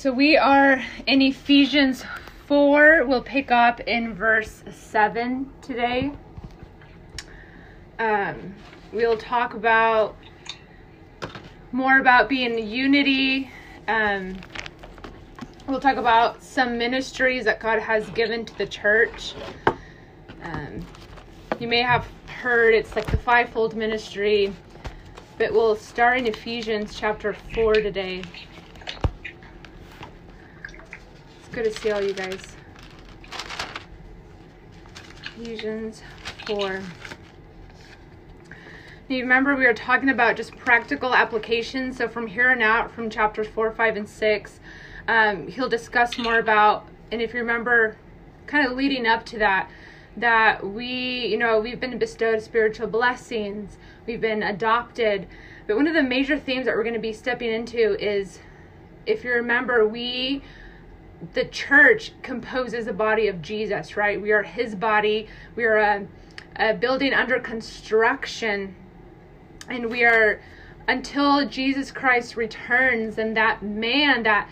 So we are in Ephesians 4. We'll pick up in verse 7 today. Um, we'll talk about more about being unity. Um, we'll talk about some ministries that God has given to the church. Um, you may have heard it's like the fivefold ministry, but we'll start in Ephesians chapter 4 today. Good to see all you guys. Ephesians 4. You remember we were talking about just practical applications. So from here on out, from chapters 4, 5, and 6, um, he'll discuss more about, and if you remember, kind of leading up to that, that we, you know, we've been bestowed spiritual blessings, we've been adopted. But one of the major themes that we're going to be stepping into is, if you remember, we the church composes the body of Jesus, right? We are his body. We are a, a building under construction. And we are, until Jesus Christ returns and that man, that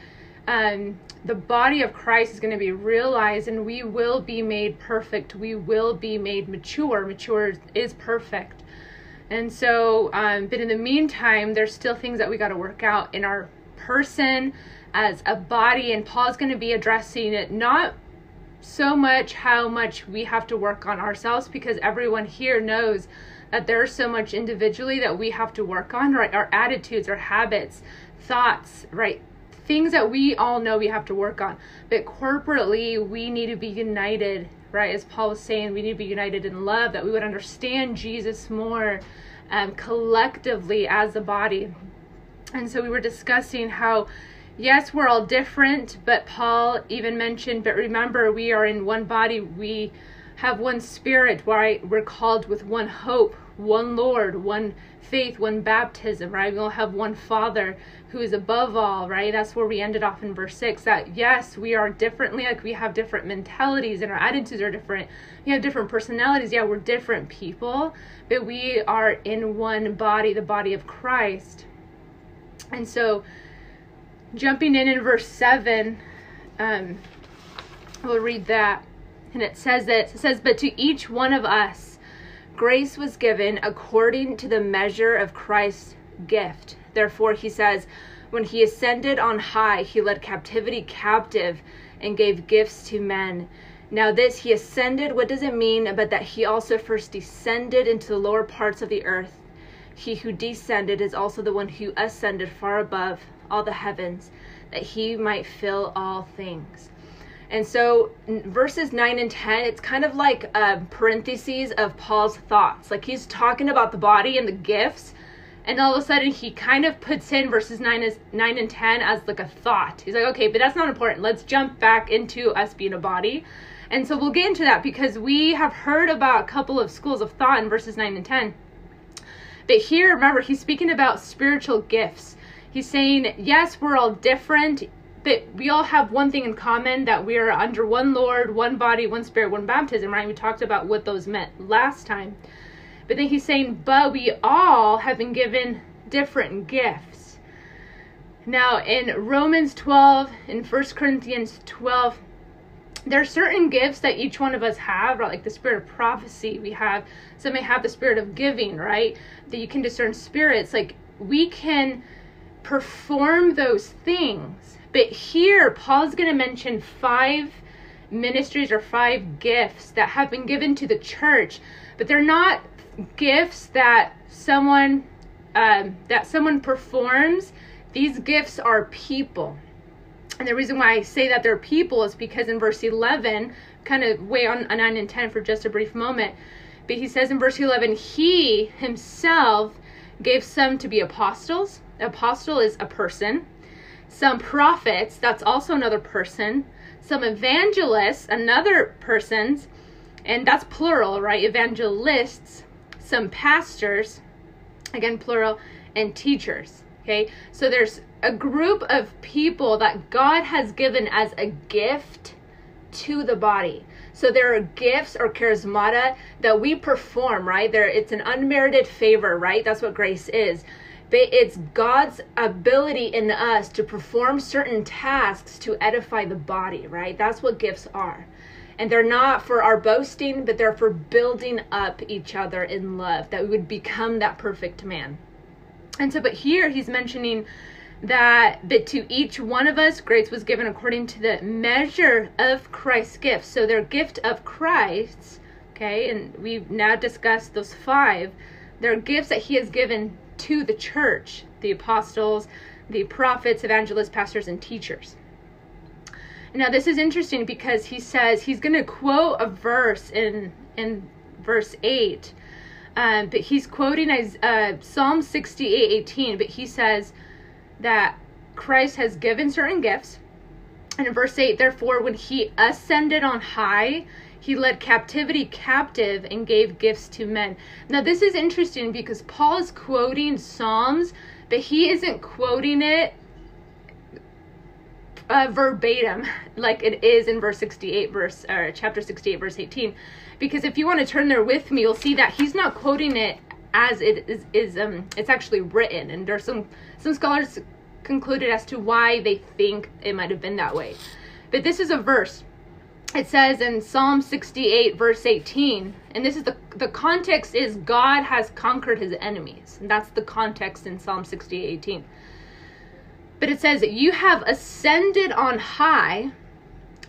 um, the body of Christ is going to be realized and we will be made perfect. We will be made mature. Mature is perfect. And so, um, but in the meantime, there's still things that we got to work out in our person as a body, and Paul's going to be addressing it not so much how much we have to work on ourselves because everyone here knows that there's so much individually that we have to work on, right? Our attitudes, our habits, thoughts, right? Things that we all know we have to work on. But corporately, we need to be united, right? As Paul was saying, we need to be united in love, that we would understand Jesus more um, collectively as a body. And so we were discussing how yes, we're all different, but Paul even mentioned, but remember, we are in one body. We have one spirit, right? We're called with one hope, one Lord, one faith, one baptism, right? We'll have one Father who is above all, right? That's where we ended off in verse 6 that yes, we are differently, like we have different mentalities and our attitudes are different. We have different personalities. Yeah, we're different people, but we are in one body, the body of Christ. And so, jumping in in verse 7 um, we'll read that. And it says that it says but to each one of us grace was given according to the measure of christ's gift. Therefore he says when he ascended on high he led captivity captive and gave gifts to men. Now this he ascended what does it mean? But that he also first descended into the lower parts of the earth. He who descended is also the one who ascended far above all the heavens, that he might fill all things. And so, verses 9 and 10, it's kind of like uh, parentheses of Paul's thoughts. Like he's talking about the body and the gifts, and all of a sudden he kind of puts in verses 9, as, 9 and 10 as like a thought. He's like, okay, but that's not important. Let's jump back into us being a body. And so we'll get into that because we have heard about a couple of schools of thought in verses 9 and 10. But here, remember, he's speaking about spiritual gifts. He's saying, yes, we're all different, but we all have one thing in common that we are under one Lord, one body, one spirit, one baptism, right? We talked about what those meant last time. But then he's saying, but we all have been given different gifts. Now, in Romans 12, in 1 Corinthians 12, there are certain gifts that each one of us have, right? Like the spirit of prophecy, we have, some may have the spirit of giving, right? That you can discern spirits. Like we can perform those things. But here, Paul's going to mention five ministries or five gifts that have been given to the church, but they're not gifts that someone um, that someone performs. These gifts are people. And the reason why I say that they're people is because in verse 11, kind of way on, on 9 and 10 for just a brief moment, but he says in verse 11, He himself gave some to be apostles, apostle is a person. Some prophets, that's also another person. Some evangelists, another persons, and that's plural, right? Evangelists. Some pastors, again plural, and teachers. Okay, so there's a group of people that God has given as a gift to the body. So there are gifts or charismata that we perform, right? There it's an unmerited favor, right? That's what grace is it's God's ability in us to perform certain tasks to edify the body, right? That's what gifts are. And they're not for our boasting, but they're for building up each other in love, that we would become that perfect man. And so, but here he's mentioning that but to each one of us grace was given according to the measure of Christ's gift. So their gift of Christ, okay, and we've now discussed those five. They're gifts that he has given to the church, the apostles, the prophets, evangelists, pastors, and teachers. Now this is interesting because he says he's going to quote a verse in in verse eight, um, but he's quoting uh, Psalm sixty eight eighteen. But he says that Christ has given certain gifts, and in verse eight, therefore, when he ascended on high, he led captivity captive and gave gifts to men. Now this is interesting because Paul is quoting Psalms, but he isn't quoting it uh, verbatim like it is in verse 68 verse or chapter 68 verse 18 because if you want to turn there with me you'll see that he's not quoting it as it is, is um it's actually written. And there's some some scholars concluded as to why they think it might have been that way. But this is a verse it says in psalm 68 verse 18 and this is the the context is god has conquered his enemies. And that's the context in psalm 68 18 but it says, You have ascended on high,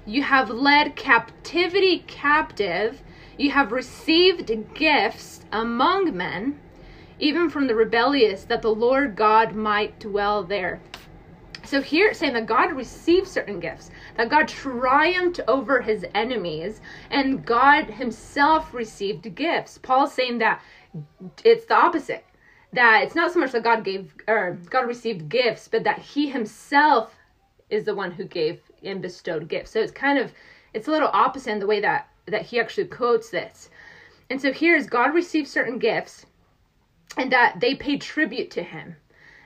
you have led captivity captive, you have received gifts among men, even from the rebellious, that the Lord God might dwell there. So here it's saying that God received certain gifts, that God triumphed over his enemies, and God himself received gifts. Paul's saying that it's the opposite that it's not so much that God gave or God received gifts, but that He Himself is the one who gave and bestowed gifts. So it's kind of it's a little opposite in the way that that He actually quotes this. And so here is God received certain gifts, and that they paid tribute to Him,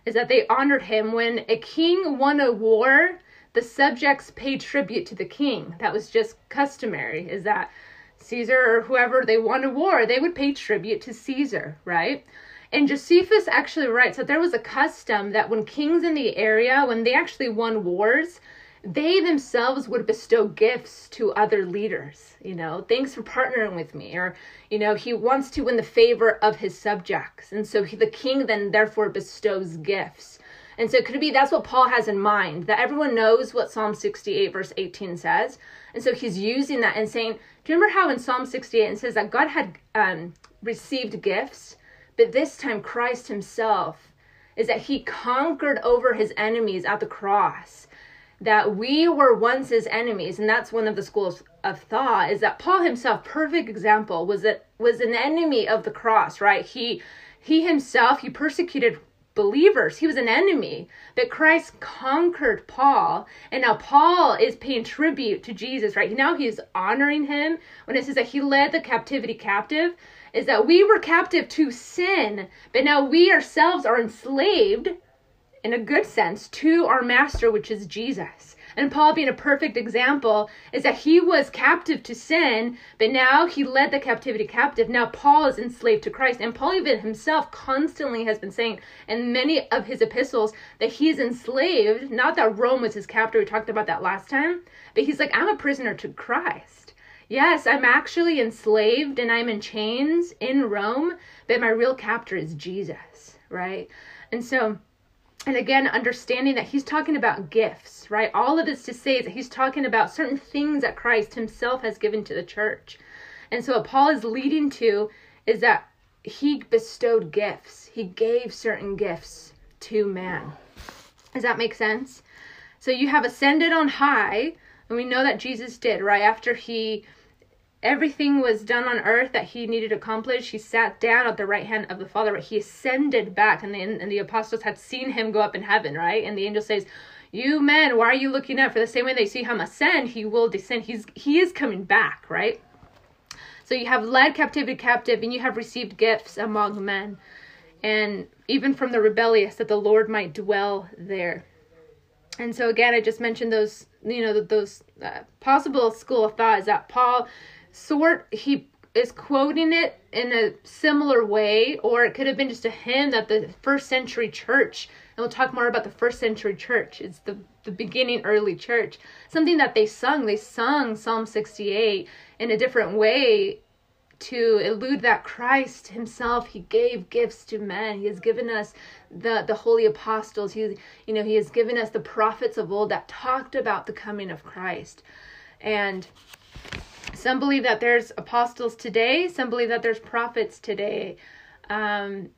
is that they honored Him when a king won a war. The subjects paid tribute to the king. That was just customary. Is that Caesar or whoever they won a war, they would pay tribute to Caesar, right? And Josephus actually writes that there was a custom that when kings in the area, when they actually won wars, they themselves would bestow gifts to other leaders. You know, thanks for partnering with me. Or, you know, he wants to win the favor of his subjects. And so he, the king then therefore bestows gifts. And so could it be that's what Paul has in mind, that everyone knows what Psalm 68, verse 18 says. And so he's using that and saying, Do you remember how in Psalm 68 it says that God had um, received gifts? But this time, Christ Himself is that He conquered over His enemies at the cross. That we were once His enemies, and that's one of the schools of thought. Is that Paul himself, perfect example, was that was an enemy of the cross, right? He he himself he persecuted believers. He was an enemy. But Christ conquered Paul. And now Paul is paying tribute to Jesus, right? Now he's honoring him when it says that he led the captivity captive is that we were captive to sin, but now we ourselves are enslaved, in a good sense, to our master, which is Jesus. And Paul, being a perfect example, is that he was captive to sin, but now he led the captivity captive. Now Paul is enslaved to Christ. And Paul, even himself, constantly has been saying in many of his epistles that he's enslaved. Not that Rome was his captor, we talked about that last time, but he's like, I'm a prisoner to Christ. Yes, I'm actually enslaved and I'm in chains in Rome, but my real captor is Jesus, right? And so, and again, understanding that he's talking about gifts, right? All of this to say is that he's talking about certain things that Christ himself has given to the church. And so, what Paul is leading to is that he bestowed gifts, he gave certain gifts to man. Does that make sense? So, you have ascended on high and we know that Jesus did, right? After he everything was done on earth that he needed to accomplish, he sat down at the right hand of the Father. He ascended back, and the, and the apostles had seen him go up in heaven, right? And the angel says, "You men, why are you looking up? For the same way they see him ascend, he will descend. He's he is coming back, right?" So you have led captivity captive, and you have received gifts among men, and even from the rebellious, that the Lord might dwell there. And so again, I just mentioned those, you know, those uh, possible school of thought is that Paul sort he is quoting it in a similar way, or it could have been just a hymn that the first century church, and we'll talk more about the first century church. It's the, the beginning early church. Something that they sung. They sung Psalm 68 in a different way to elude that Christ himself he gave gifts to men he has given us the the holy apostles he you know he has given us the prophets of old that talked about the coming of Christ and some believe that there's apostles today, some believe that there's prophets today. Um,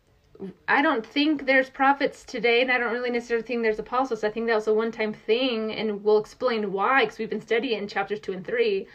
I don't think there's prophets today, and I don't really necessarily think there's apostles. I think that was a one time thing, and we'll explain why because we've been studying in chapters two and three.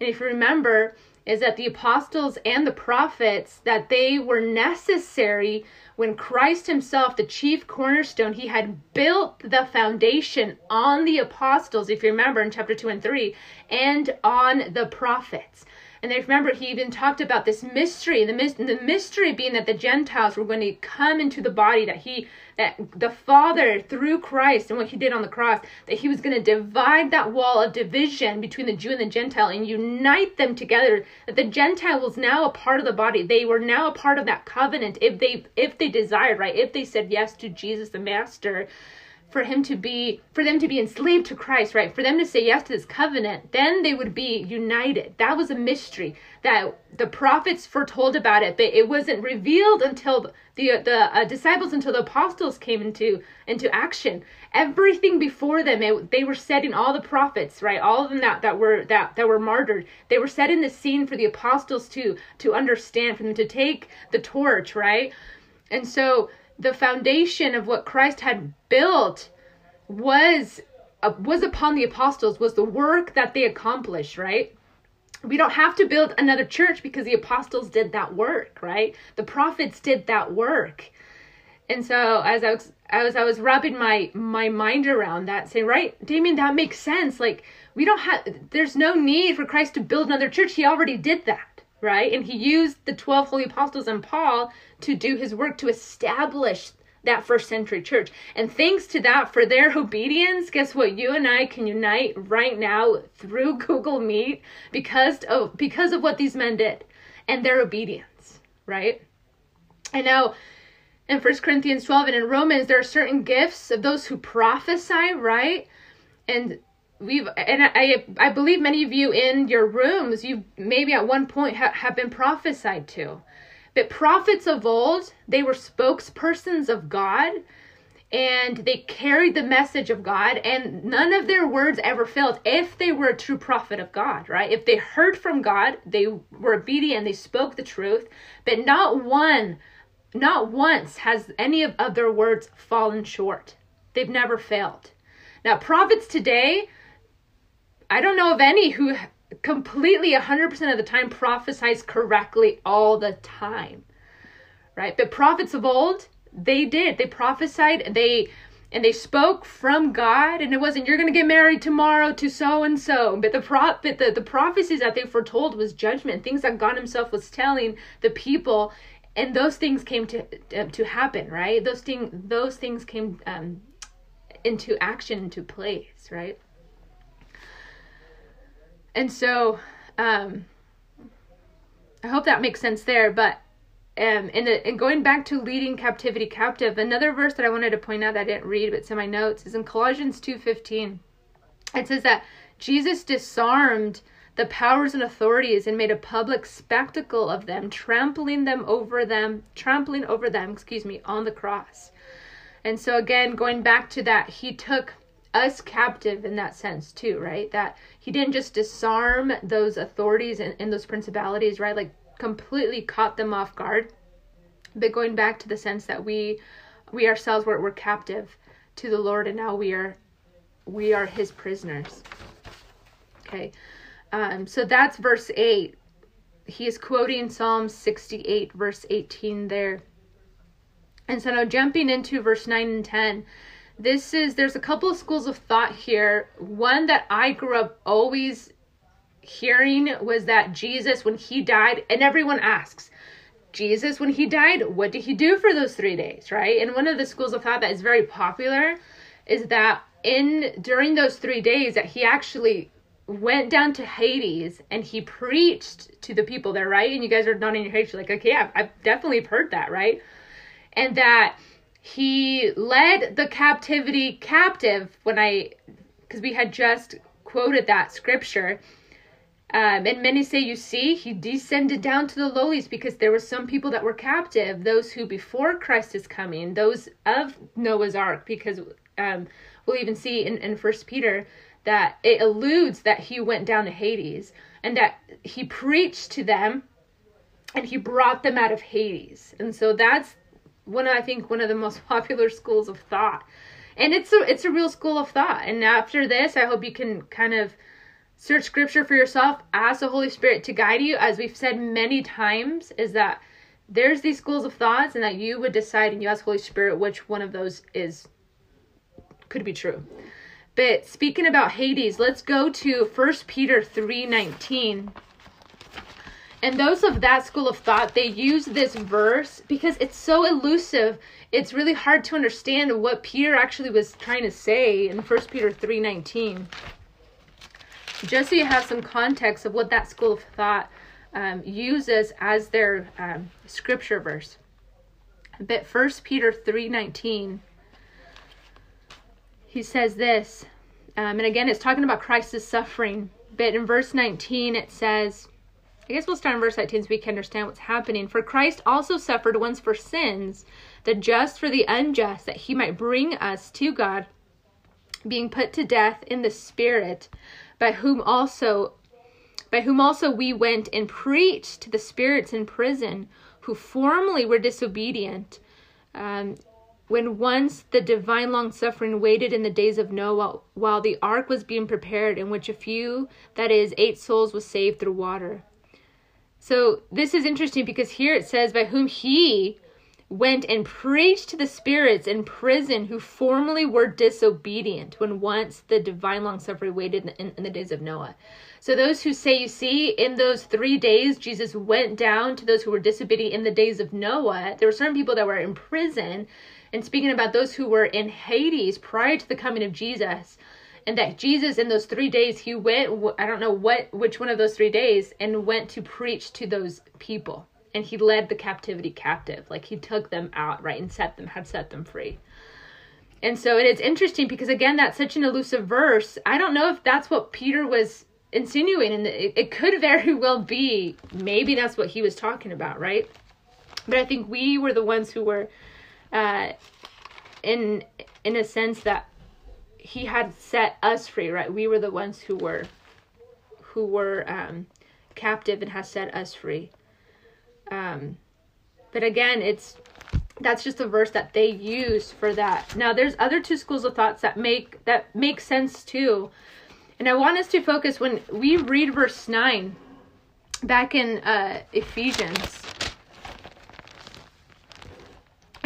And if you remember, is that the apostles and the prophets that they were necessary when Christ himself the chief cornerstone he had built the foundation on the apostles if you remember in chapter 2 and 3 and on the prophets. And they remember he even talked about this mystery, the, the mystery being that the Gentiles were going to come into the body, that he, that the Father through Christ and what he did on the cross, that he was going to divide that wall of division between the Jew and the Gentile and unite them together. That the Gentile was now a part of the body. They were now a part of that covenant if they if they desired, right? If they said yes to Jesus the Master for him to be for them to be enslaved to Christ, right? For them to say yes to this covenant, then they would be united. That was a mystery that the prophets foretold about it, but it wasn't revealed until the the uh, disciples until the apostles came into into action. Everything before them, it, they were setting all the prophets, right? All of them that that were that that were martyred. They were setting the scene for the apostles to to understand, for them to take the torch, right? And so the foundation of what Christ had built was uh, was upon the apostles was the work that they accomplished, right? We don't have to build another church because the apostles did that work, right? The prophets did that work. And so as I was as I was wrapping my my mind around that, saying, right, Damien, that makes sense. Like we don't have there's no need for Christ to build another church. He already did that right? And he used the 12 holy apostles and Paul to do his work to establish that first century church. And thanks to that, for their obedience, guess what? You and I can unite right now through Google Meet because of because of what these men did and their obedience, right? And now in First Corinthians 12 and in Romans, there are certain gifts of those who prophesy, right? And we've and I I believe many of you in your rooms you maybe at one point ha- have been prophesied to. But prophets of old, they were spokespersons of God and they carried the message of God and none of their words ever failed if they were a true prophet of God, right? If they heard from God, they were obedient, they spoke the truth, but not one not once has any of, of their words fallen short. They've never failed. Now, prophets today, I don't know of any who completely 100% of the time prophesies correctly all the time. Right? But prophets of old, they did. They prophesied and they and they spoke from God and it wasn't you're going to get married tomorrow to so and so but the pro- but the, the prophecies that they foretold was judgment things that God himself was telling the people and those things came to to happen right those things those things came um, into action into place right and so, um, I hope that makes sense there. But um, and, and going back to leading captivity captive, another verse that I wanted to point out that I didn't read, but it's in my notes, is in Colossians two fifteen. It says that Jesus disarmed the powers and authorities and made a public spectacle of them, trampling them over them, trampling over them, excuse me, on the cross. And so again, going back to that, he took us captive in that sense too, right? That he didn't just disarm those authorities and, and those principalities, right? Like completely caught them off guard. But going back to the sense that we we ourselves were, were captive to the Lord and now we are we are his prisoners. Okay. Um, so that's verse 8. He is quoting Psalm 68, verse 18 there. And so now jumping into verse 9 and 10, this is there's a couple of schools of thought here. One that I grew up always hearing was that Jesus, when he died, and everyone asks, Jesus, when he died, what did he do for those three days, right? And one of the schools of thought that is very popular is that in during those three days that he actually went down to Hades and he preached to the people there, right? And you guys are nodding your heads, you're like, okay, yeah, I've definitely heard that, right? And that he led the captivity captive when I, because we had just quoted that scripture. Um, and many say, you see, he descended down to the lowlies because there were some people that were captive, those who before Christ is coming, those of Noah's ark, because um, we'll even see in, in First Peter that it alludes that he went down to Hades and that he preached to them and he brought them out of Hades. And so that's one I think one of the most popular schools of thought. And it's a it's a real school of thought. And after this, I hope you can kind of search scripture for yourself, ask the Holy Spirit to guide you as we've said many times is that there's these schools of thoughts and that you would decide and you ask Holy Spirit which one of those is could be true. But speaking about Hades, let's go to 1 Peter 3:19. And those of that school of thought, they use this verse because it's so elusive. It's really hard to understand what Peter actually was trying to say in 1 Peter 3:19. Just so you have some context of what that school of thought um, uses as their um, scripture verse. But 1 Peter 3:19 he says this, um, and again, it's talking about Christ's suffering. But in verse 19, it says, I guess we'll start in verse 18 so we can understand what's happening. For Christ also suffered once for sins, the just for the unjust, that he might bring us to God, being put to death in the spirit, by whom also by whom also we went and preached to the spirits in prison, who formerly were disobedient, um, when once the divine long suffering waited in the days of Noah while the ark was being prepared, in which a few, that is, eight souls, was saved through water. So this is interesting because here it says, by whom he went and preached to the spirits in prison who formerly were disobedient when once the divine long suffering waited in in the days of Noah. So those who say, you see, in those three days, Jesus went down to those who were disobedient in the days of Noah. There were certain people that were in prison and speaking about those who were in Hades prior to the coming of Jesus, and that Jesus in those three days he went I don't know what which one of those three days and went to preach to those people, and he led the captivity captive, like he took them out right and set them had set them free. And so it is interesting because again that's such an elusive verse. I don't know if that's what Peter was insinuating, and it, it could very well be. Maybe that's what he was talking about, right? But I think we were the ones who were uh, in in a sense that he had set us free, right? We were the ones who were who were um, captive and has set us free. Um, but again, it's that's just a verse that they use for that. Now, there's other two schools of thoughts that make that make sense too, and I want us to focus when we read verse nine back in uh, Ephesians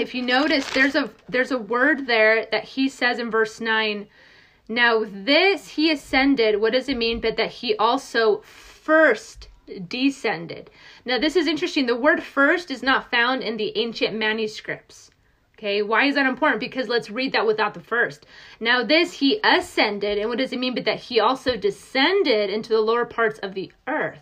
if you notice there's a there's a word there that he says in verse 9 now this he ascended. What does it mean? But that he also first descended. Now this is interesting. The word first is not found in the ancient manuscripts. Okay why is that important? Because let's read that without the first. Now this he ascended and what does it mean? But that he also descended into the lower parts of the earth.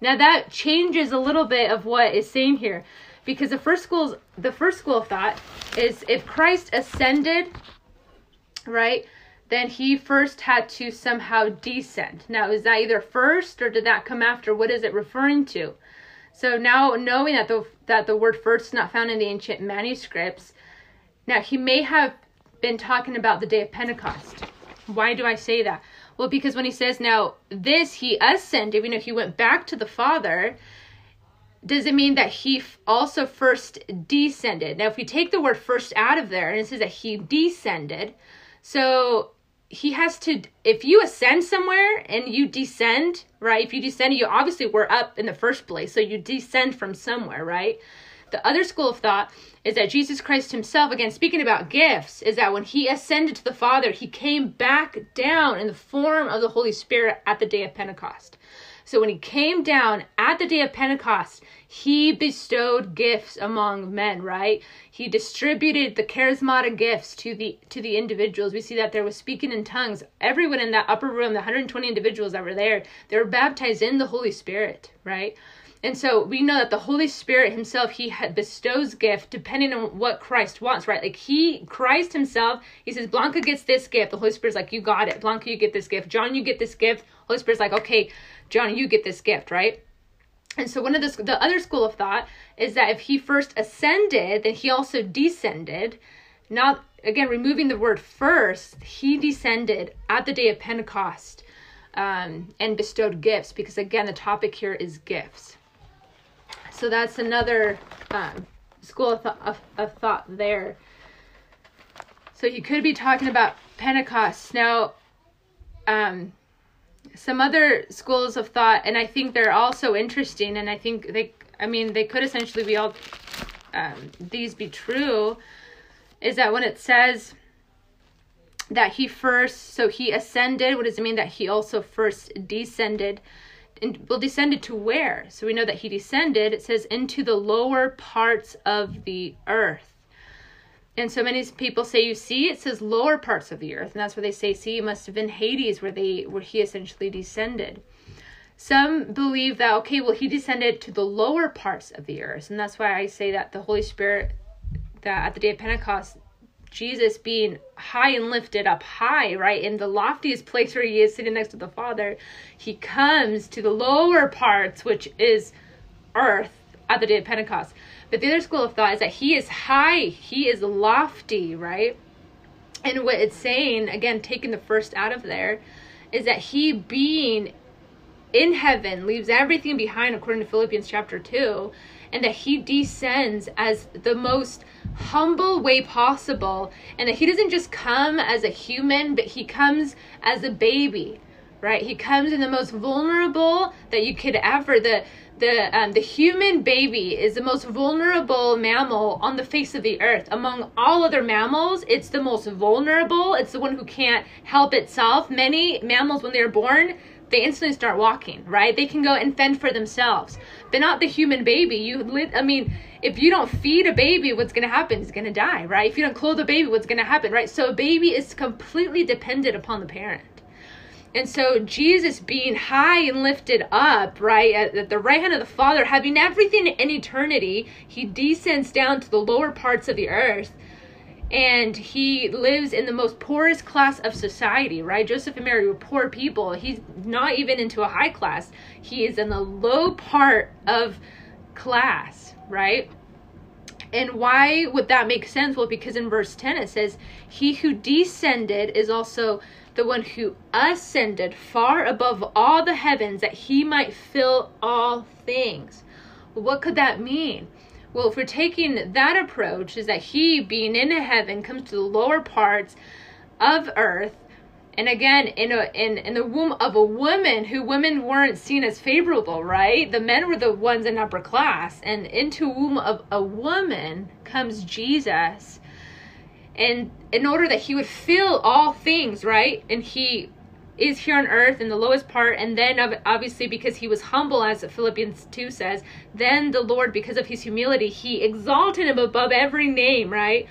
Now that changes a little bit of what is saying here because the first school's the first school of thought is if Christ ascended, right, then he first had to somehow descend. Now, is that either first or did that come after? What is it referring to? So now knowing that the that the word first is not found in the ancient manuscripts, now he may have been talking about the day of Pentecost. Why do I say that? Well, because when he says now this he ascended, you know, he went back to the Father, does it mean that he also first descended? Now, if we take the word first out of there and it says that he descended, so he has to, if you ascend somewhere and you descend, right? If you descend, you obviously were up in the first place, so you descend from somewhere, right? The other school of thought is that Jesus Christ himself, again, speaking about gifts, is that when he ascended to the Father, he came back down in the form of the Holy Spirit at the day of Pentecost. So when he came down at the day of Pentecost, he bestowed gifts among men, right? He distributed the charismatic gifts to the to the individuals. We see that there was speaking in tongues. Everyone in that upper room, the 120 individuals that were there, they were baptized in the Holy Spirit, right? And so we know that the Holy Spirit himself, he bestows gift depending on what Christ wants, right? Like he, Christ himself, he says, Blanca gets this gift. The Holy Spirit's like, you got it. Blanca, you get this gift. John, you get this gift. Holy Spirit's like, okay, John, you get this gift, right? And so one of the, the other school of thought is that if he first ascended, then he also descended. Not, again, removing the word first, he descended at the day of Pentecost um, and bestowed gifts because, again, the topic here is gifts. So that's another um, school of, th- of, of thought there. So he could be talking about Pentecost. Now, um, some other schools of thought, and I think they're also interesting, and I think they, I mean, they could essentially be all, um, these be true, is that when it says that he first, so he ascended, what does it mean that he also first descended? and well descended to where so we know that he descended it says into the lower parts of the earth and so many people say you see it says lower parts of the earth and that's where they say see it must have been hades where they where he essentially descended some believe that okay well he descended to the lower parts of the earth and that's why i say that the holy spirit that at the day of pentecost Jesus being high and lifted up high, right? In the loftiest place where he is sitting next to the Father, he comes to the lower parts, which is earth at the day of Pentecost. But the other school of thought is that he is high, he is lofty, right? And what it's saying, again, taking the first out of there, is that he being in heaven leaves everything behind, according to Philippians chapter 2, and that he descends as the most humble way possible and that he doesn't just come as a human but he comes as a baby right he comes in the most vulnerable that you could ever the the um, the human baby is the most vulnerable mammal on the face of the earth among all other mammals it's the most vulnerable it's the one who can't help itself many mammals when they're born they instantly start walking, right? They can go and fend for themselves, but not the human baby. You, I mean, if you don't feed a baby, what's going to happen? It's going to die, right? If you don't clothe a baby, what's going to happen, right? So a baby is completely dependent upon the parent. And so Jesus being high and lifted up, right, at, the right hand of the Father, having everything in eternity, he descends down to the lower parts of the earth and he lives in the most poorest class of society, right? Joseph and Mary were poor people. He's not even into a high class. He is in the low part of class, right? And why would that make sense? Well, because in verse 10 it says, He who descended is also the one who ascended far above all the heavens that he might fill all things. what could that mean? Well, if we're taking that approach, is that he, being in heaven, comes to the lower parts of earth, and again, in a in in the womb of a woman, who women weren't seen as favorable, right? The men were the ones in upper class, and into womb of a woman comes Jesus, and in order that he would fill all things, right? And he is here on earth in the lowest part. And then obviously because he was humble as philippians 2 says then the lord because of his humility he exalted him above every name right?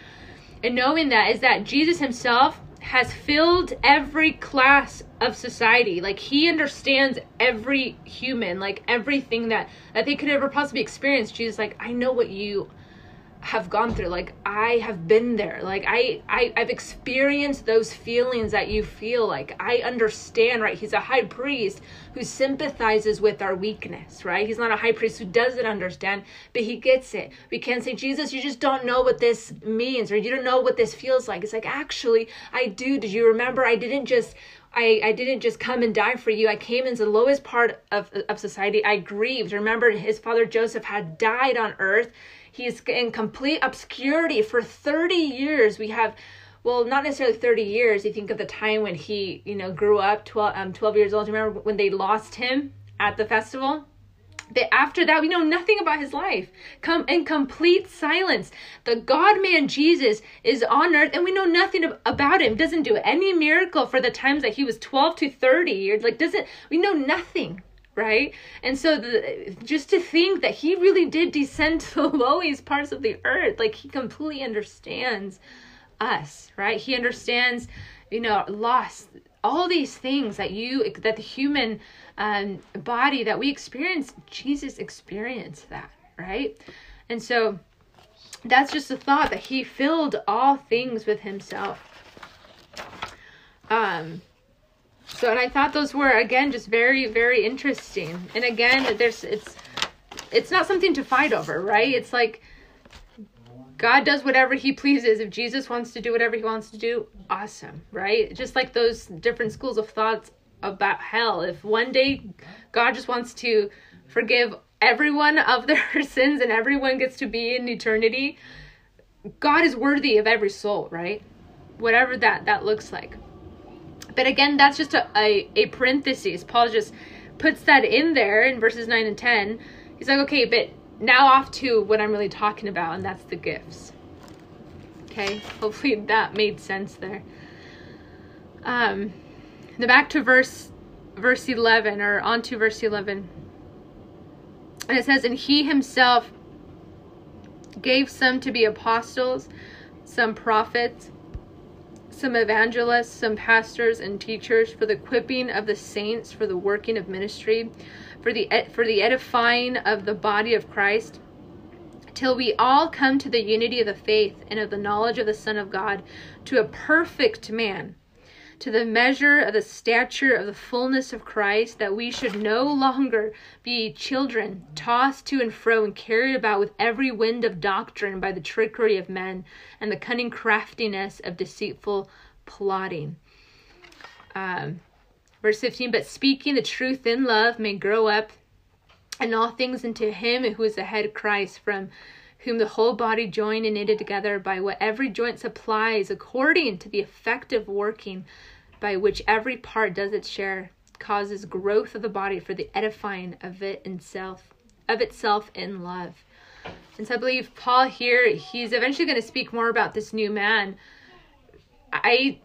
And knowing that is that jesus himself has filled every class of society. Like he understands every human like everything that that they could ever possibly experience. Jesus like i know what you have gone through like i have been there. Like I, I i've experienced those feelings that you feel like i understand right? He's a high priest who sympathizes with our weakness right? He's not a high priest who doesn't understand but he gets it. We can't say jesus you just don't know what this means or you don't know what this feels like. It's like actually i do. Did you remember? I didn't just I, I didn't just come and die for you. I came into the lowest part of, of society. I grieved. Remember, his father Joseph had died on earth He's in complete obscurity for 30 years. We have well, not necessarily 30 years. You think of the time when he, you know, grew up 12, um, 12 years old. Remember when they lost him at the festival? But after that, we know nothing about his life. Come in complete silence. The God man Jesus is on earth and we know nothing about him. Doesn't do any miracle for the times that he was 12 to 30 years. Like, doesn't, we know nothing right? And so the, just to think that he really did descend to the lowest parts of the earth, like he completely understands us, right? He understands, you know, loss, all these things that you that the human um, body that we experience. Jesus experienced that, right? And so that's just a thought that he filled all things with himself. Um, so, and I thought those were again just very, very interesting. And again, there's it's it's not something to fight over, right? It's like God does whatever he pleases. If Jesus wants to do whatever he wants to do, awesome, right? Just like those different schools of thoughts about hell. If one day God just wants to forgive everyone of their sins and everyone gets to be in eternity, God is worthy of every soul, right? Whatever that that looks like. But again, that's just a, a, a parenthesis. Paul just puts that in there in verses 9 and 10. He's like, okay, but now off to what I'm really talking about, and that's the gifts. Okay, hopefully that made sense there. Um, the back to verse verse 11 or on to verse 11 and it says and he himself gave some to be apostles some prophets some evangelists, some pastors and teachers for the equipping of the saints for the working of ministry, for the for the edifying of the body of Christ, till we all come to the unity of the faith and of the knowledge of the Son of God, to a perfect man, to the measure of the stature of the fullness of Christ, that we should no longer be children, tossed to and fro and carried about with every wind of doctrine by the trickery of men and the cunning craftiness of deceitful plotting. Um, verse 15, but speaking the truth in love may grow up and all things into him who is the head Christ, from whom the whole body joined and knitted together by what every joint supplies, according to the effective working by which every part does its share, causes growth of the body for the edifying of it itself, of itself in love. And so I believe Paul here, he's eventually going to speak more about this new man. I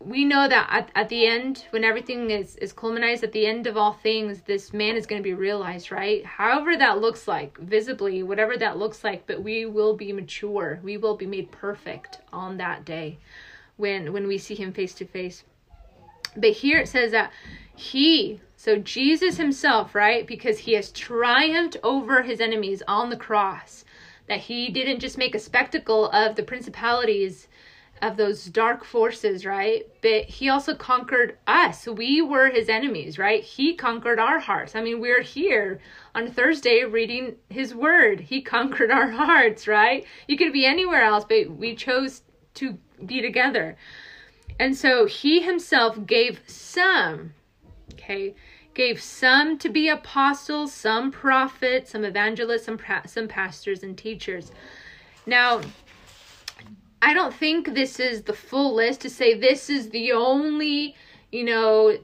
we know that at, at the end when everything is is culminates at the end of all things this man is going to be realized right? However that looks like visibly whatever that looks like but we will be mature. We will be made perfect on that day when when we see him face to face but here it says that he so jesus himself right because he has triumphed over his enemies on the cross that he didn't just make a spectacle of the principalities of those dark forces, right? But he also conquered us. We were his enemies, right? He conquered our hearts. I mean, we're here on Thursday reading his word. He conquered our hearts, right? You could be anywhere else, but we chose to be together. And so he himself gave some, okay, gave some to be apostles, some prophets, some evangelists, some, some pastors and teachers. Now, I don't think this is the full list to say this is the only, you know,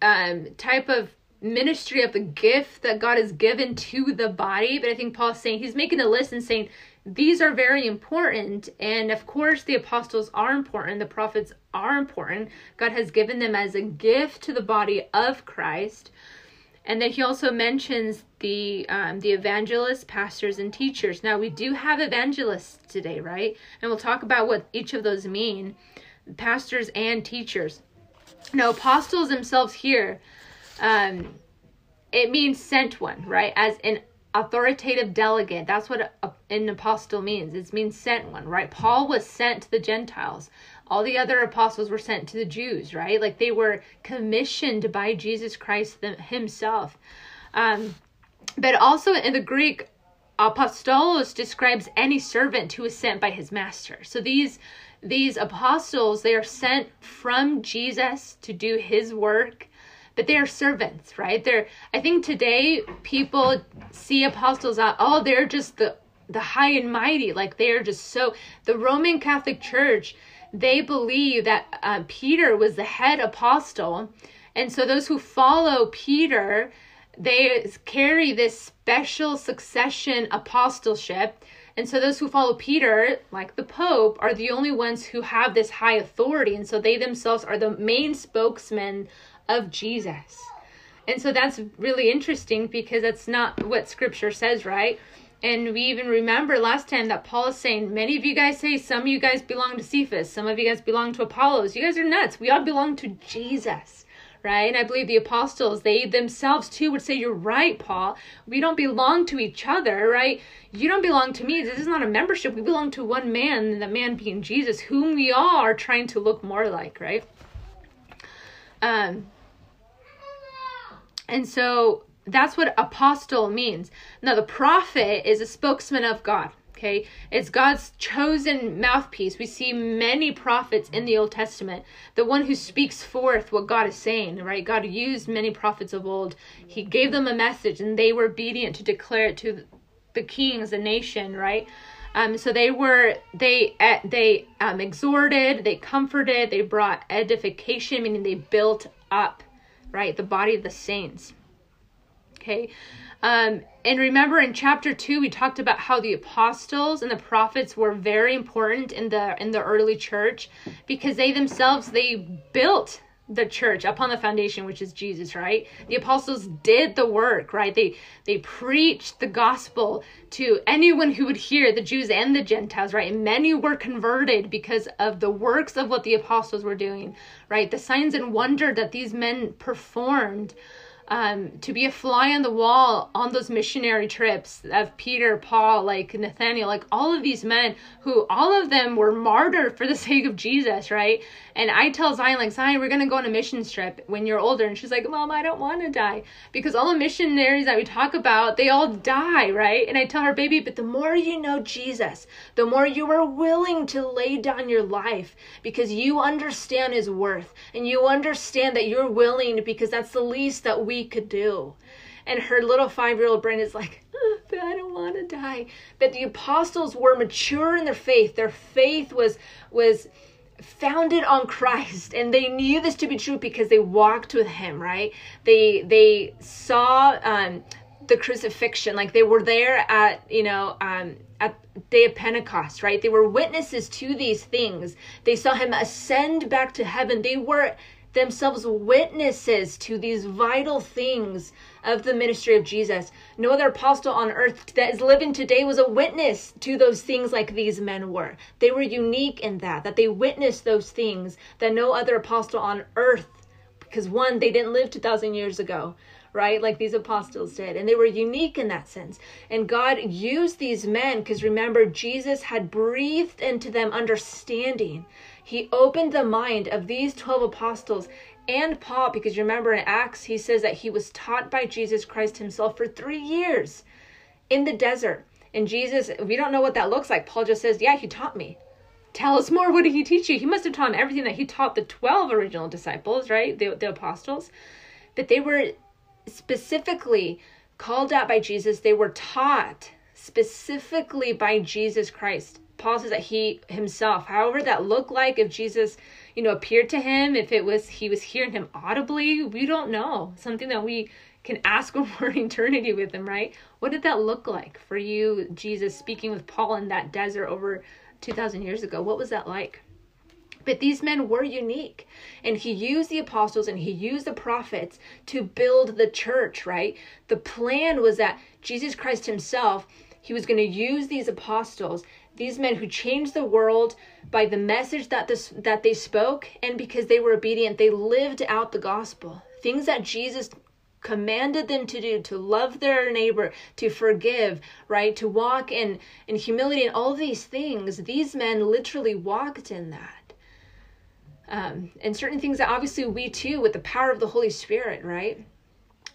um, type of ministry of the gift that God has given to the body. But I think Paul's saying he's making a list and saying these are very important. And of course, the apostles are important, the prophets are important. God has given them as a gift to the body of Christ. And then he also mentions the um, the evangelists, pastors, and teachers. Now we do have evangelists today, right? And we'll talk about what each of those mean, pastors and teachers. Now apostles themselves here, um, it means sent one, right? As an authoritative delegate. That's what an apostle means. It means sent one, right? Paul was sent to the Gentiles all the other apostles were sent to the Jews, right? Like they were commissioned by Jesus Christ himself. Um, but also in the Greek, apostolos describes any servant who is sent by his master. So these these apostles, they are sent from Jesus to do his work, but they are servants, right? They're I think today people see apostles out, oh, they're just the the high and mighty, like they're just so the Roman Catholic Church they believe that uh, Peter was the head apostle. And so those who follow Peter, they carry this special succession apostleship. And so those who follow Peter, like the Pope, are the only ones who have this high authority. And so they themselves are the main spokesmen of Jesus. and so that's really interesting because that's not what scripture says, right? And we even remember last time that Paul is saying, many of you guys say some of you guys belong to Cephas, some of you guys belong to Apollos. You guys are nuts. We all belong to Jesus, right? And I believe the apostles, they themselves too would say, You're right, Paul. We don't belong to each other, right? You don't belong to me. This is not a membership. We belong to one man, the man being Jesus, whom we all are trying to look more like, right? Um, and so that's what apostle means. Now, the prophet is a spokesman of God. Okay, it's God's chosen mouthpiece. We see many prophets in the Old Testament, the one who speaks forth what God is saying, right? God used many prophets of old. He gave them a message and they were obedient to declare it to the kings, the nation, right? Um, so they were they uh, they um, exhorted, they comforted, they brought edification, meaning they built up, right, the body of the saints. Okay. Um, and remember in chapter two, we talked about how the apostles and the prophets were very important in the in the early church because they themselves they built the church upon the foundation which is Jesus, right? The apostles did the work, right? They they preached the gospel to anyone who would hear, the Jews and the Gentiles, right? And many were converted because of the works of what the apostles were doing, right? The signs and wonder that these men performed um, to be a fly on the wall on those missionary trips of Peter, Paul, like Nathaniel, like all of these men who all of them were martyred for the sake of Jesus, right? And I tell Zion, like, Zion, we're going to go on a mission trip when you're older. And she's like, Mom, I don't want to die. Because all the missionaries that we talk about, they all die, right? And I tell her, baby, but the more you know Jesus, the more you are willing to lay down your life because you understand his worth and you understand that you're willing because that's the least that we could do. And her little five year old brain is like, oh, I don't want to die. But the apostles were mature in their faith. Their faith was was founded on Christ and they knew this to be true because they walked with him right they they saw um the crucifixion like they were there at you know um at day of pentecost right they were witnesses to these things they saw him ascend back to heaven they were themselves witnesses to these vital things of the ministry of Jesus. No other apostle on earth that is living today was a witness to those things like these men were. They were unique in that, that they witnessed those things that no other apostle on earth, because one, they didn't live 2,000 years ago right? Like these apostles did. And they were unique in that sense. And God used these men because remember, Jesus had breathed into them understanding. He opened the mind of these 12 apostles and Paul, because remember in Acts, he says that he was taught by Jesus Christ himself for three years in the desert. And Jesus, we don't know what that looks like. Paul just says, Yeah, he taught me. Tell us more. What did he teach you? He must have taught him everything that he taught the 12 original disciples, right? The, the apostles. But they were specifically called out by Jesus. They were taught specifically by Jesus Christ. Paul says that he himself, however that looked like, if Jesus you know, appeared to him, if it was he was hearing him audibly, we don't know. Something that we can ask we're in eternity with him, right? What did that look like for you, Jesus, speaking with Paul in that desert over 2,000 years ago? What was that like? But these men were unique. And he used the apostles and he used the prophets to build the church, right? The plan was that Jesus Christ himself, he was going to use these apostles these men who changed the world by the message that this that they spoke and because they were obedient they lived out the gospel. Things that jesus commanded them to do to love their neighbor to forgive right? To walk in in humility and all these things. These men literally walked in that. Um, and certain things that obviously we too with the power of the holy spirit right?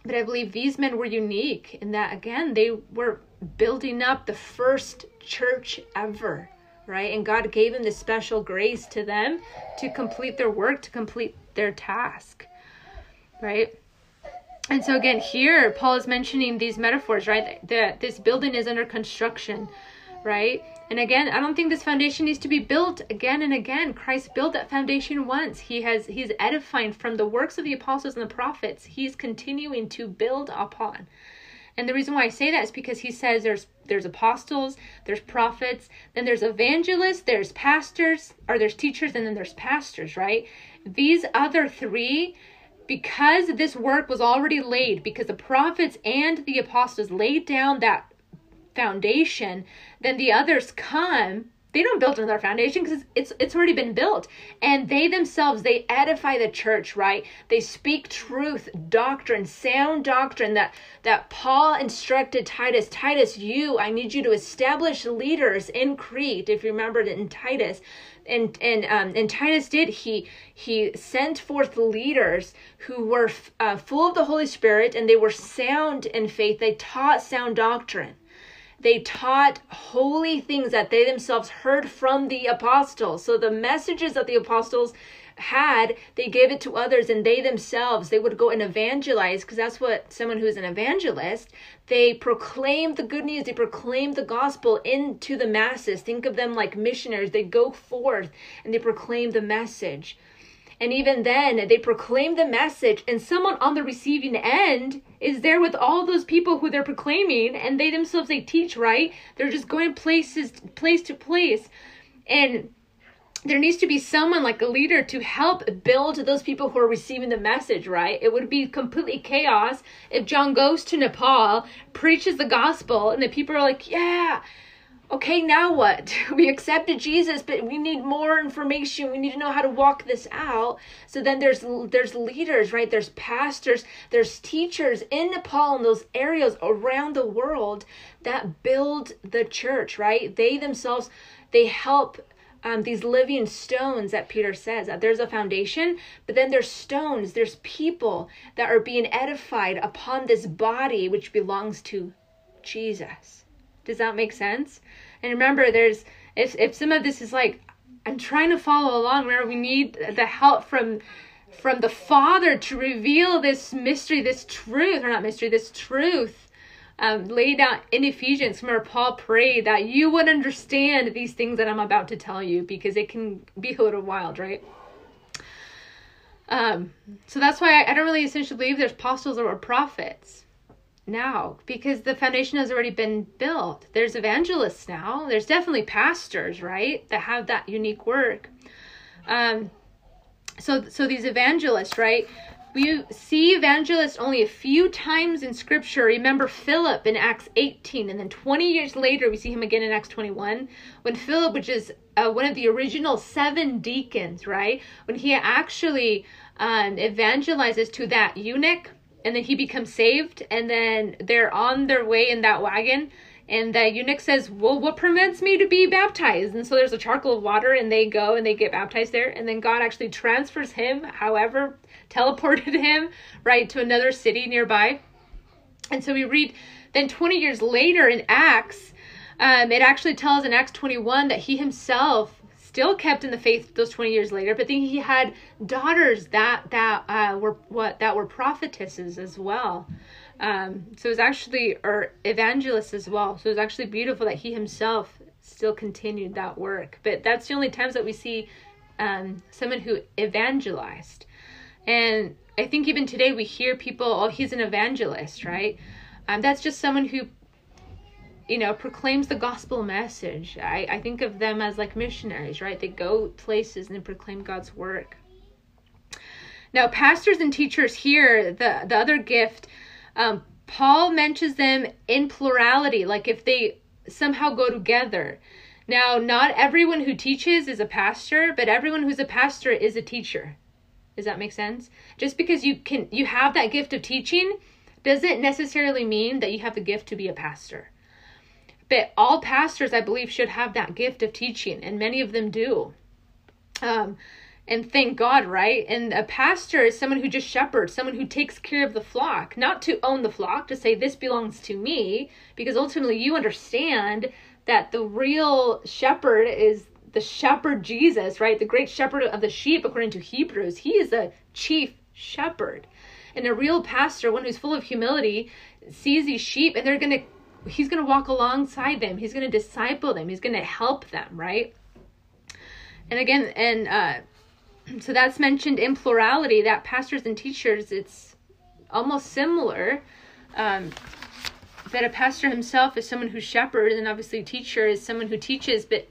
But i believe these men were unique in that again they were building up the first church ever, right? And God gave them this special grace to them to complete their work, to complete their task, right? And so again, here Paul is mentioning these metaphors, right? That this building is under construction, right? And again, I don't think this foundation needs to be built again and again. Christ built that foundation once. He has he's edifying from the works of the apostles and the prophets. He's continuing to build upon. And the reason why I say that is because he says there's there's apostles, there's prophets, then there's evangelists, there's pastors, or there's teachers, and then there's pastors, right? These other three because this work was already laid, because the prophets and the apostles laid down that foundation, then the others come they don't build another foundation because it's it's already been built. And they themselves they edify the church right? They speak truth doctrine sound doctrine that that paul instructed titus titus you i need you to establish leaders in crete if you remember it in titus. And and um and titus did. He he sent forth leaders who were uh, full of the holy spirit and they were sound in faith. They taught sound doctrine they taught holy things that they themselves heard from the apostles. So the messages that the apostles had, they gave it to others and they themselves, they would go and evangelize because that's what someone who is an evangelist, they proclaim the good news, they proclaim the gospel into the masses. Think of them like missionaries. They go forth and they proclaim the message. And even then, they proclaim the message, and someone on the receiving end is there with all those people who they're proclaiming, and they themselves they teach, right? They're just going places, place to place, and there needs to be someone like a leader to help build those people who are receiving the message, right? It would be completely chaos if John goes to Nepal, preaches the gospel, and the people are like, yeah, okay, now what? We accepted Jesus, but we need more information. We need to know how to walk this out. So then there's there's leaders, right? There's pastors, there's teachers in Nepal and those areas around the world that build the church, right? They themselves they help um, these living stones that Peter says that there's a foundation, but then there's stones, there's people that are being edified upon this body which belongs to Jesus. Does that make sense? And remember, there's if if some of this is like I'm trying to follow along, where we need the help from from the Father to reveal this mystery, this truth, or not mystery, this truth um, laid out in Ephesians, where Paul prayed that you would understand these things that I'm about to tell you, because it can be a little wild, right? Um, so that's why I, I don't really essentially believe there's apostles or prophets now because the foundation has already been built. There's evangelists now. There's definitely pastors, right, that have that unique work. Um, so so these evangelists, right? We see evangelists only a few times in scripture. Remember Philip in Acts 18, and then 20 years later, we see him again in Acts 21. When Philip, which is uh, one of the original seven deacons, right? When he actually um, evangelizes to that eunuch and then he becomes saved and then they're on their way in that wagon and the eunuch says well what prevents me to be baptized? And so there's a charcoal of water and they go and they get baptized there and then god actually transfers him however teleported him right to another city nearby. And so we read then 20 years later in acts um, it actually tells in acts 21 that he himself still kept in the faith those 20 years later but then he had daughters that that uh, were what that were prophetesses as well. Um, so it was actually or evangelists as well. So it was actually beautiful that he himself still continued that work. But that's the only times that we see um, someone who evangelized. And i think even today we hear people oh he's an evangelist right? Um, that's just someone who you know, proclaims the gospel message. I, I think of them as like missionaries, right? They go places and proclaim God's work. Now, pastors and teachers here, the, the other gift, um, Paul mentions them in plurality, like if they somehow go together. Now, not everyone who teaches is a pastor, but everyone who's a pastor is a teacher. Does that make sense? Just because you can you have that gift of teaching doesn't necessarily mean that you have the gift to be a pastor. But all pastors, I believe, should have that gift of teaching, and many of them do. Um, and thank God, right? And a pastor is someone who just shepherds, someone who takes care of the flock, not to own the flock, to say this belongs to me, because ultimately you understand that the real shepherd is the shepherd Jesus, right? The great shepherd of the sheep, according to Hebrews. He is a chief shepherd. And a real pastor, one who's full of humility, sees these sheep and they're going to he's going to walk alongside them. He's going to disciple them. He's going to help them right? And again and uh so that's mentioned in plurality that pastors and teachers it's almost similar um that a pastor himself is someone who's shepherd and obviously a teacher is someone who teaches but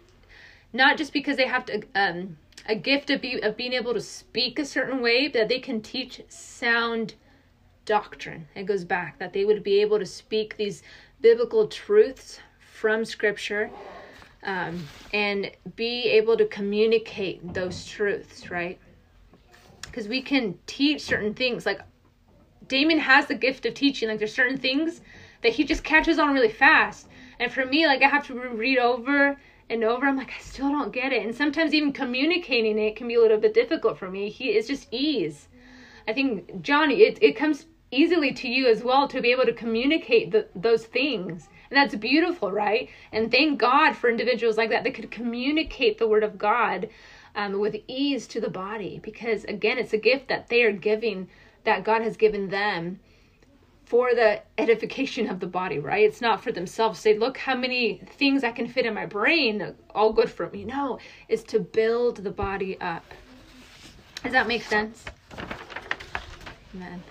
not just because they have to um a gift of, be, of being able to speak a certain way that they can teach sound doctrine. It goes back that they would be able to speak these biblical truths from Scripture um, and be able to communicate those truths, right? Because we can teach certain things. Like Damon has the gift of teaching. Like there's certain things that he just catches on really fast. And for me, like I have to read over and over. I'm like, I still don't get it. And sometimes even communicating it can be a little bit difficult for me. He it's just ease. I think Johnny, it, it comes easily to you as well to be able to communicate the, those things. And that's beautiful, right? And thank God for individuals like that that could communicate the word of God um, with ease to the body. Because again, it's a gift that they are giving, that God has given them for the edification of the body, right? It's not for themselves. Say, look how many things I can fit in my brain, all good for me. No, it's to build the body up. Does that make sense? Amen.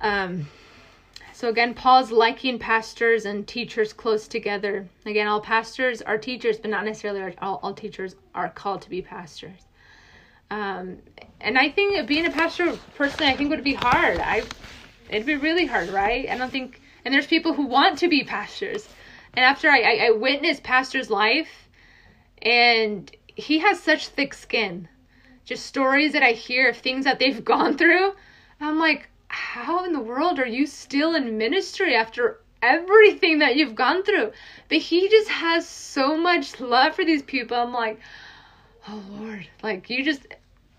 Um, so again, Paul's liking pastors and teachers close together. Again, all pastors are teachers, but not necessarily all, all teachers are called to be pastors. Um, and I think being a pastor, personally, I think would be hard. I, it'd be really hard, right? I don't think, and there's people who want to be pastors. And after I, I, I witnessed pastor's life, and he has such thick skin. Just stories that I hear of things that they've gone through. I'm like, how in the world are you still in ministry after everything that you've gone through? But he just has so much love for these people. I'm like, oh Lord, like you just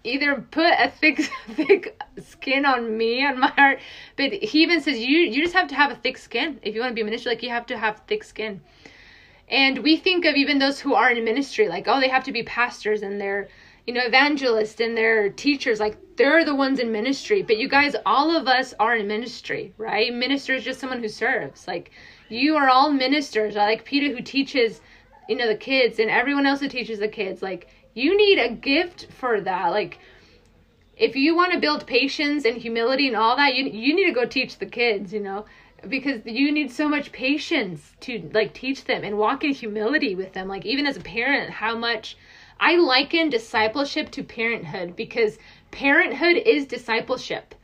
either put a thick thick skin on me on my heart but he even says you you just have to have a thick skin if you want to be a minister like you have to have thick skin and we think of even those who are in ministry like oh they have to be pastors and they're you know, evangelists and their teachers, like they're the ones in ministry. But you guys, all of us are in ministry, right? Minister is just someone who serves. Like you are all ministers. I like Peter who teaches, you know, the kids and everyone else who teaches the kids. Like you need a gift for that. Like if you want to build patience and humility and all that, you you need to go teach the kids, you know because you need so much patience to like teach them and walk in humility with them like even as a parent how much I liken discipleship to parenthood because parenthood is discipleship.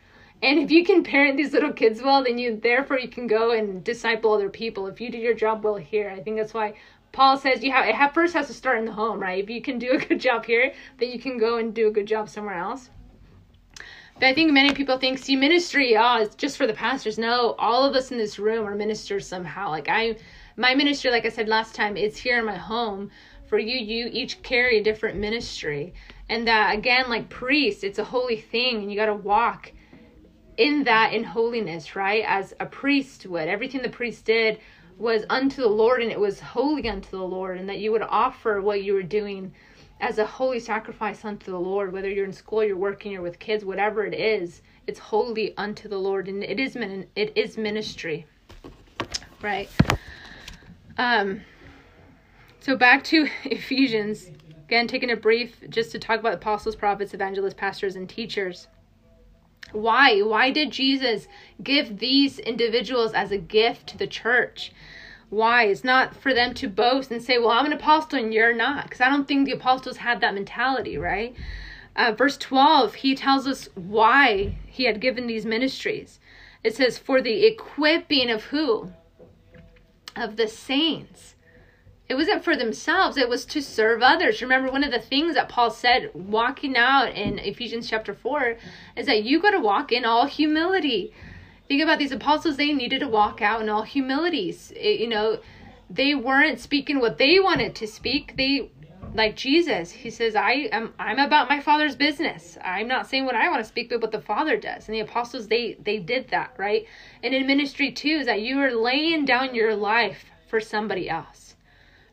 And if you can parent these little kids well, then you therefore you can go and disciple other people. If you do your job well here, I think that's why Paul says you have it first has to start in the home, right? If you can do a good job here, then you can go and do a good job somewhere else. But I think many people think, see, ministry, oh, it's just for the pastors. No, all of us in this room are ministers somehow. Like I, my ministry, like I said last time, it's here in my home for you you each carry a different ministry. And that again like priests it's a holy thing and you got to walk in that in holiness right? As a priest would. Everything the priest did was unto the lord and it was holy unto the lord. And that you would offer what you were doing as a holy sacrifice unto the lord whether you're in school you're working you're with kids whatever it is it's holy unto the lord and it is min- it is ministry right? Um so back to Ephesians. Again, taking a brief just to talk about apostles, prophets, evangelists, pastors, and teachers. Why? Why did Jesus give these individuals as a gift to the church? Why? It's not for them to boast and say, well, I'm an apostle and you're not. Because I don't think the apostles had that mentality, right? Uh, verse 12, he tells us why he had given these ministries. It says, for the equipping of who? Of the saints it wasn't for themselves it was to serve others. Remember one of the things that paul said walking out in ephesians chapter 4 is that you got to walk in all humility. Think about these apostles they needed to walk out in all humilities. It, you know they weren't speaking what they wanted to speak. They like jesus he says i am i'm about my father's business. I'm not saying what i want to speak but what the father does. And the apostles they they did that right? And in ministry too is that you are laying down your life for somebody else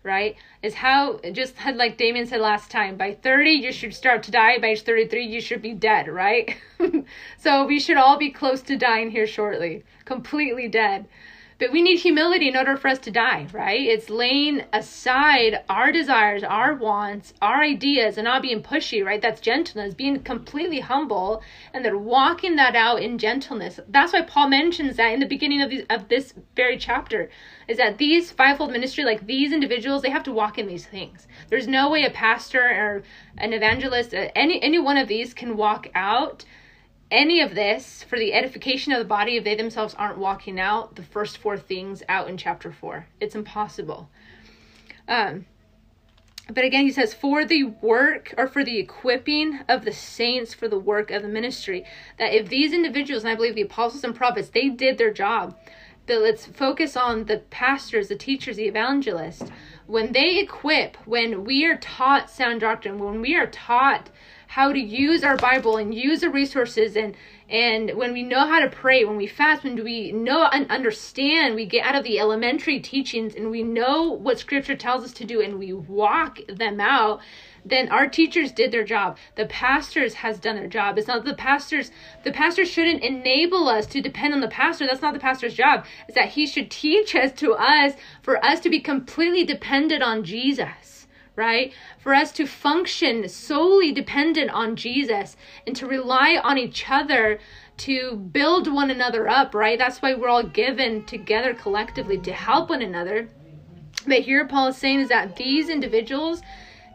right? Is how just had like Damien said last time, by 30 you should start to die, by age 33 you should be dead, right? so we should all be close to dying here shortly, completely dead. But we need humility in order for us to die, right? It's laying aside our desires, our wants, our ideas, and not being pushy, right? That's gentleness, being completely humble, and then walking that out in gentleness. That's why Paul mentions that in the beginning of, these, of this very chapter, is that these fivefold ministry, like these individuals, they have to walk in these things. There's no way a pastor or an evangelist, uh, any any one of these can walk out any of this for the edification of the body if they themselves aren't walking out the first four things out in chapter 4 it's impossible. Um but again he says for the work or for the equipping of the saints for the work of the ministry that if these individuals and i believe the apostles and prophets they did their job but let's focus on the pastors the teachers the evangelists. When they equip when we are taught sound doctrine when we are taught how to use our Bible and use the resources and and when we know how to pray, when we fast, when do we know and understand, we get out of the elementary teachings and we know what scripture tells us to do and we walk them out, then our teachers did their job. The pastors has done their job. It's not the pastors the pastor shouldn't enable us to depend on the pastor. That's not the pastor's job. It's that he should teach us to us for us to be completely dependent on Jesus right? For us to function solely dependent on Jesus and to rely on each other to build one another up, right? That's why we're all given together collectively to help one another. But here Paul is saying is that these individuals,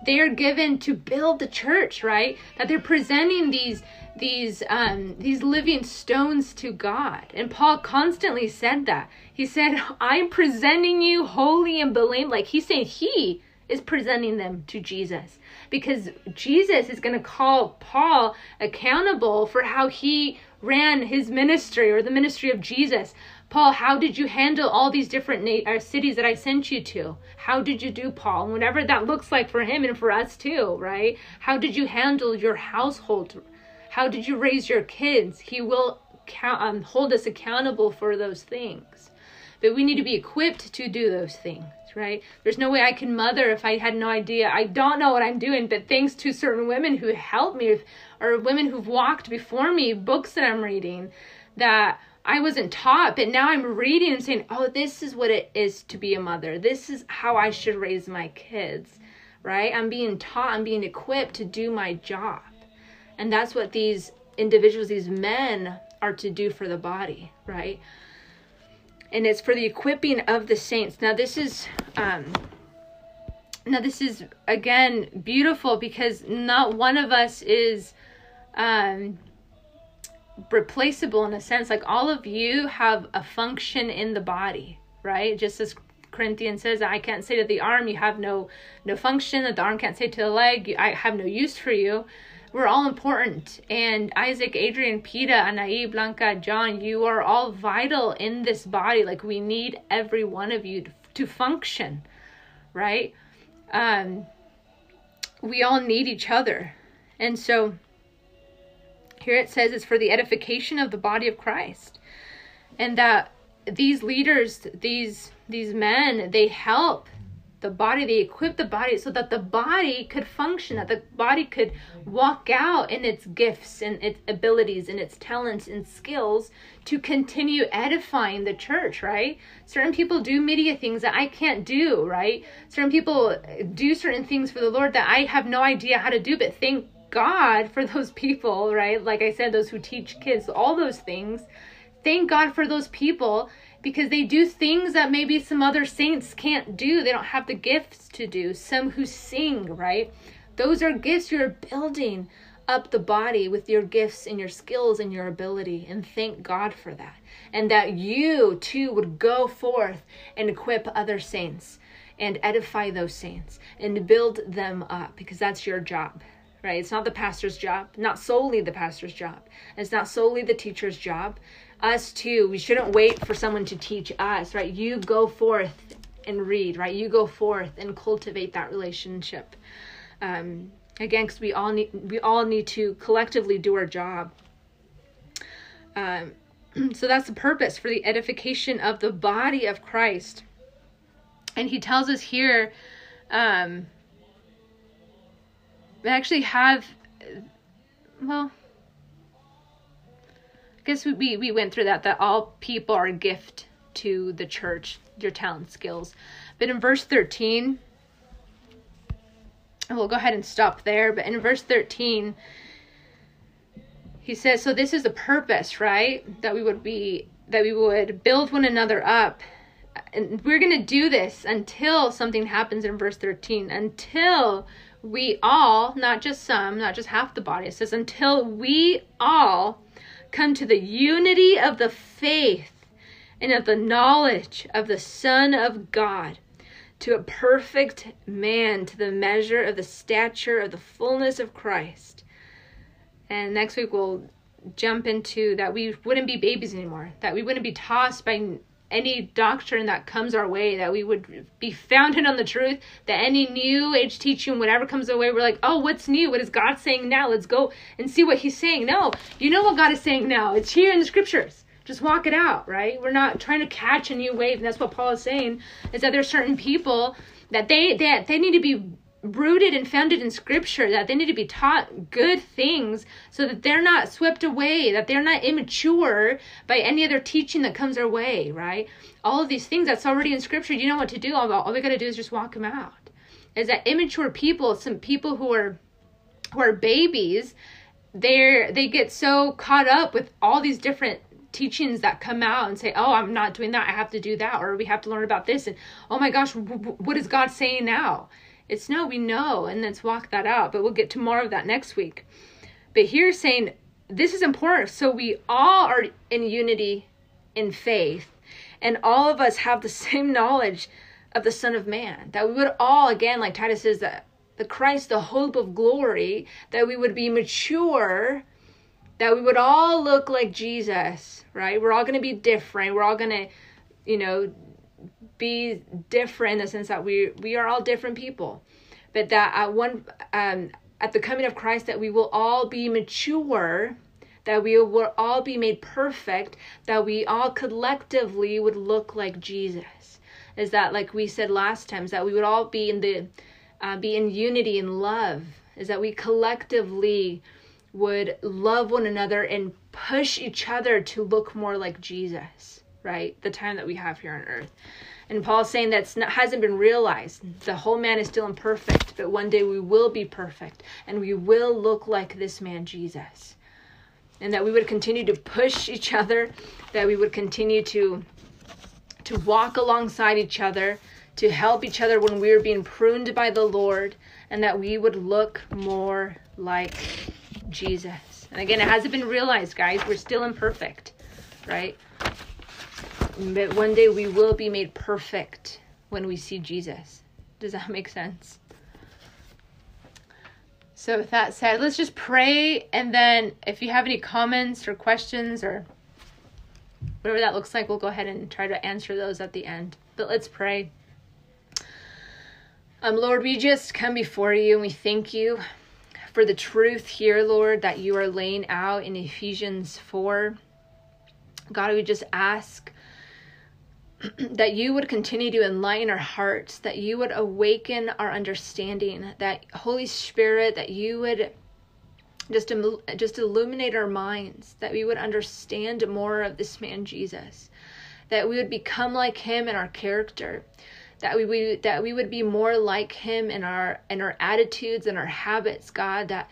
they are given to build the church, right? That they're presenting these these um these living stones to God. And Paul constantly said that. He said, I'm presenting you holy and blameless. Like he's saying he is presenting them to Jesus because Jesus is going to call Paul accountable for how he ran his ministry or the ministry of Jesus. Paul, how did you handle all these different na- uh, cities that I sent you to? How did you do, Paul? Whatever that looks like for him and for us too, right? How did you handle your household? How did you raise your kids? He will count, um, hold us accountable for those things. But we need to be equipped to do those things right? There's no way I can mother if I had no idea. I don't know what I'm doing, but thanks to certain women who helped me or women who've walked before me, books that I'm reading that I wasn't taught, but now I'm reading and saying, oh, this is what it is to be a mother. This is how I should raise my kids, right? I'm being taught, I'm being equipped to do my job. And that's what these individuals, these men, are to do for the body, right? And it's for the equipping of the saints. Now this is um now this is again beautiful because not one of us is um replaceable in a sense like all of you have a function in the body, right? Just as Corinthians says, I can't say to the arm, you have no no function, that the arm can't say to the leg, I have no use for you we're all important. And Isaac, Adrian, Pita, Anai, Blanca, John, you are all vital in this body. Like we need every one of you to, to function, right? Um, we all need each other. And so here it says it's for the edification of the body of Christ. And that these leaders, these these men, they help the body they equipped the body so that the body could function that the body could walk out in its gifts and its abilities and its talents and skills to continue edifying the church right? Certain people do media things that i can't do right? Certain people do certain things for the lord that i have no idea how to do but thank god for those people right? Like i said those who teach kids all those things. Thank god for those people because they do things that maybe some other saints can't do. They don't have the gifts to do. Some who sing, right? Those are gifts you're building up the body with your gifts and your skills and your ability. And thank God for that. And that you too would go forth and equip other saints and edify those saints and build them up because that's your job right? It's not the pastor's job, not solely the pastor's job. It's not solely the teacher's job us too. We shouldn't wait for someone to teach us right? You go forth and read right? You go forth and cultivate that relationship. Um, again because we all need we all need to collectively do our job. Um, so that's the purpose for the edification of the body of christ. And he tells us here um, we actually have well guess we, we went through that that all people are a gift to the church, your talent skills. But in verse 13, we'll go ahead and stop there. But in verse 13, he says, So this is the purpose, right? That we would be, that we would build one another up. And we're going to do this until something happens in verse 13, until we all, not just some, not just half the body, it says, until we all come to the unity of the faith and of the knowledge of the Son of God, to a perfect man, to the measure of the stature of the fullness of Christ. And next week we'll jump into that we wouldn't be babies anymore, that we wouldn't be tossed by any doctrine that comes our way, that we would be founded on the truth, that any new age teaching, whatever comes our way, we're like, oh, what's new? What is God saying now? Let's go and see what He's saying. No, you know what God is saying now. It's here in the scriptures. Just walk it out, right? We're not trying to catch a new wave. And that's what Paul is saying, is that there's certain people that they that they need to be rooted and founded in scripture that they need to be taught good things so that they're not swept away that they're not immature by any other teaching that comes their way right all of these things that's already in scripture you know what to do all, all we got to do is just walk them out is that immature people some people who are who are babies they're they get so caught up with all these different teachings that come out and say, "Oh, I'm not doing that. I have to do that," or we have to learn about this, and oh my gosh, what is God saying now? It's no, we know, and let's walk that out. But we'll get to more of that next week. But here saying this is important. So we all are in unity in faith, and all of us have the same knowledge of the Son of Man. That we would all, again, like Titus says, that the Christ, the hope of glory, that we would be mature, that we would all look like Jesus, right? We're all going to be different. We're all going to, you know, be different in the sense that we we are all different people. But that at one um at the coming of christ that we will all be mature that we will all be made perfect that we all collectively would look like jesus. Is that like we said last time is that we would all be in the uh, be in unity and love. Is that we collectively would love one another and push each other to look more like jesus right? The time that we have here on earth and Paul's saying that hasn't been realized. The whole man is still imperfect, but one day we will be perfect and we will look like this man, Jesus. And that we would continue to push each other, that we would continue to to walk alongside each other, to help each other when we are being pruned by the Lord, and that we would look more like Jesus. And again, it hasn't been realized, guys. We're still imperfect, right? But one day we will be made perfect when we see Jesus. Does that make sense? So, with that said, let's just pray. And then, if you have any comments or questions or whatever that looks like, we'll go ahead and try to answer those at the end. But let's pray. Um, Lord, we just come before you and we thank you for the truth here, Lord, that you are laying out in Ephesians 4. God, we just ask that you would continue to enlighten our hearts, that you would awaken our understanding, that Holy Spirit, that you would just just illuminate our minds, that we would understand more of this man Jesus, that we would become like him in our character, that we, we that we would be more like him in our in our attitudes and our habits, God, that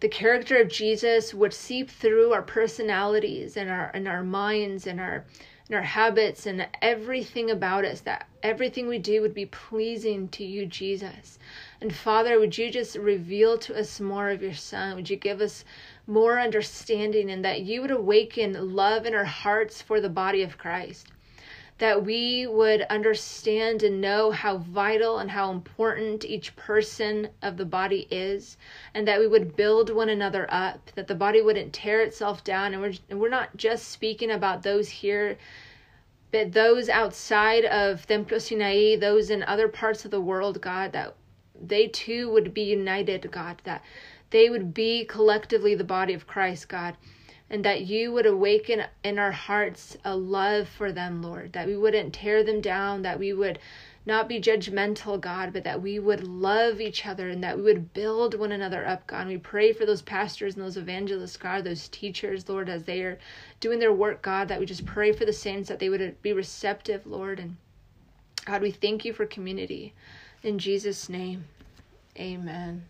the character of Jesus would seep through our personalities and our and our minds and our and our habits and everything about us, that everything we do would be pleasing to you, Jesus. And Father, would you just reveal to us more of your Son? Would you give us more understanding and that you would awaken love in our hearts for the body of Christ? That we would understand and know how vital and how important each person of the body is, and that we would build one another up, that the body wouldn't tear itself down. And we're, and we're not just speaking about those here but those outside of Templo Sinai, those in other parts of the world, God, that they too would be united, God, that they would be collectively the body of Christ, God, and that you would awaken in our hearts a love for them, Lord, that we wouldn't tear them down, that we would not be judgmental, God, but that we would love each other and that we would build one another up, God. And we pray for those pastors and those evangelists, God, those teachers, Lord, as they are doing their work, God, that we just pray for the saints that they would be receptive, Lord. And God, we thank you for community. In Jesus' name, amen.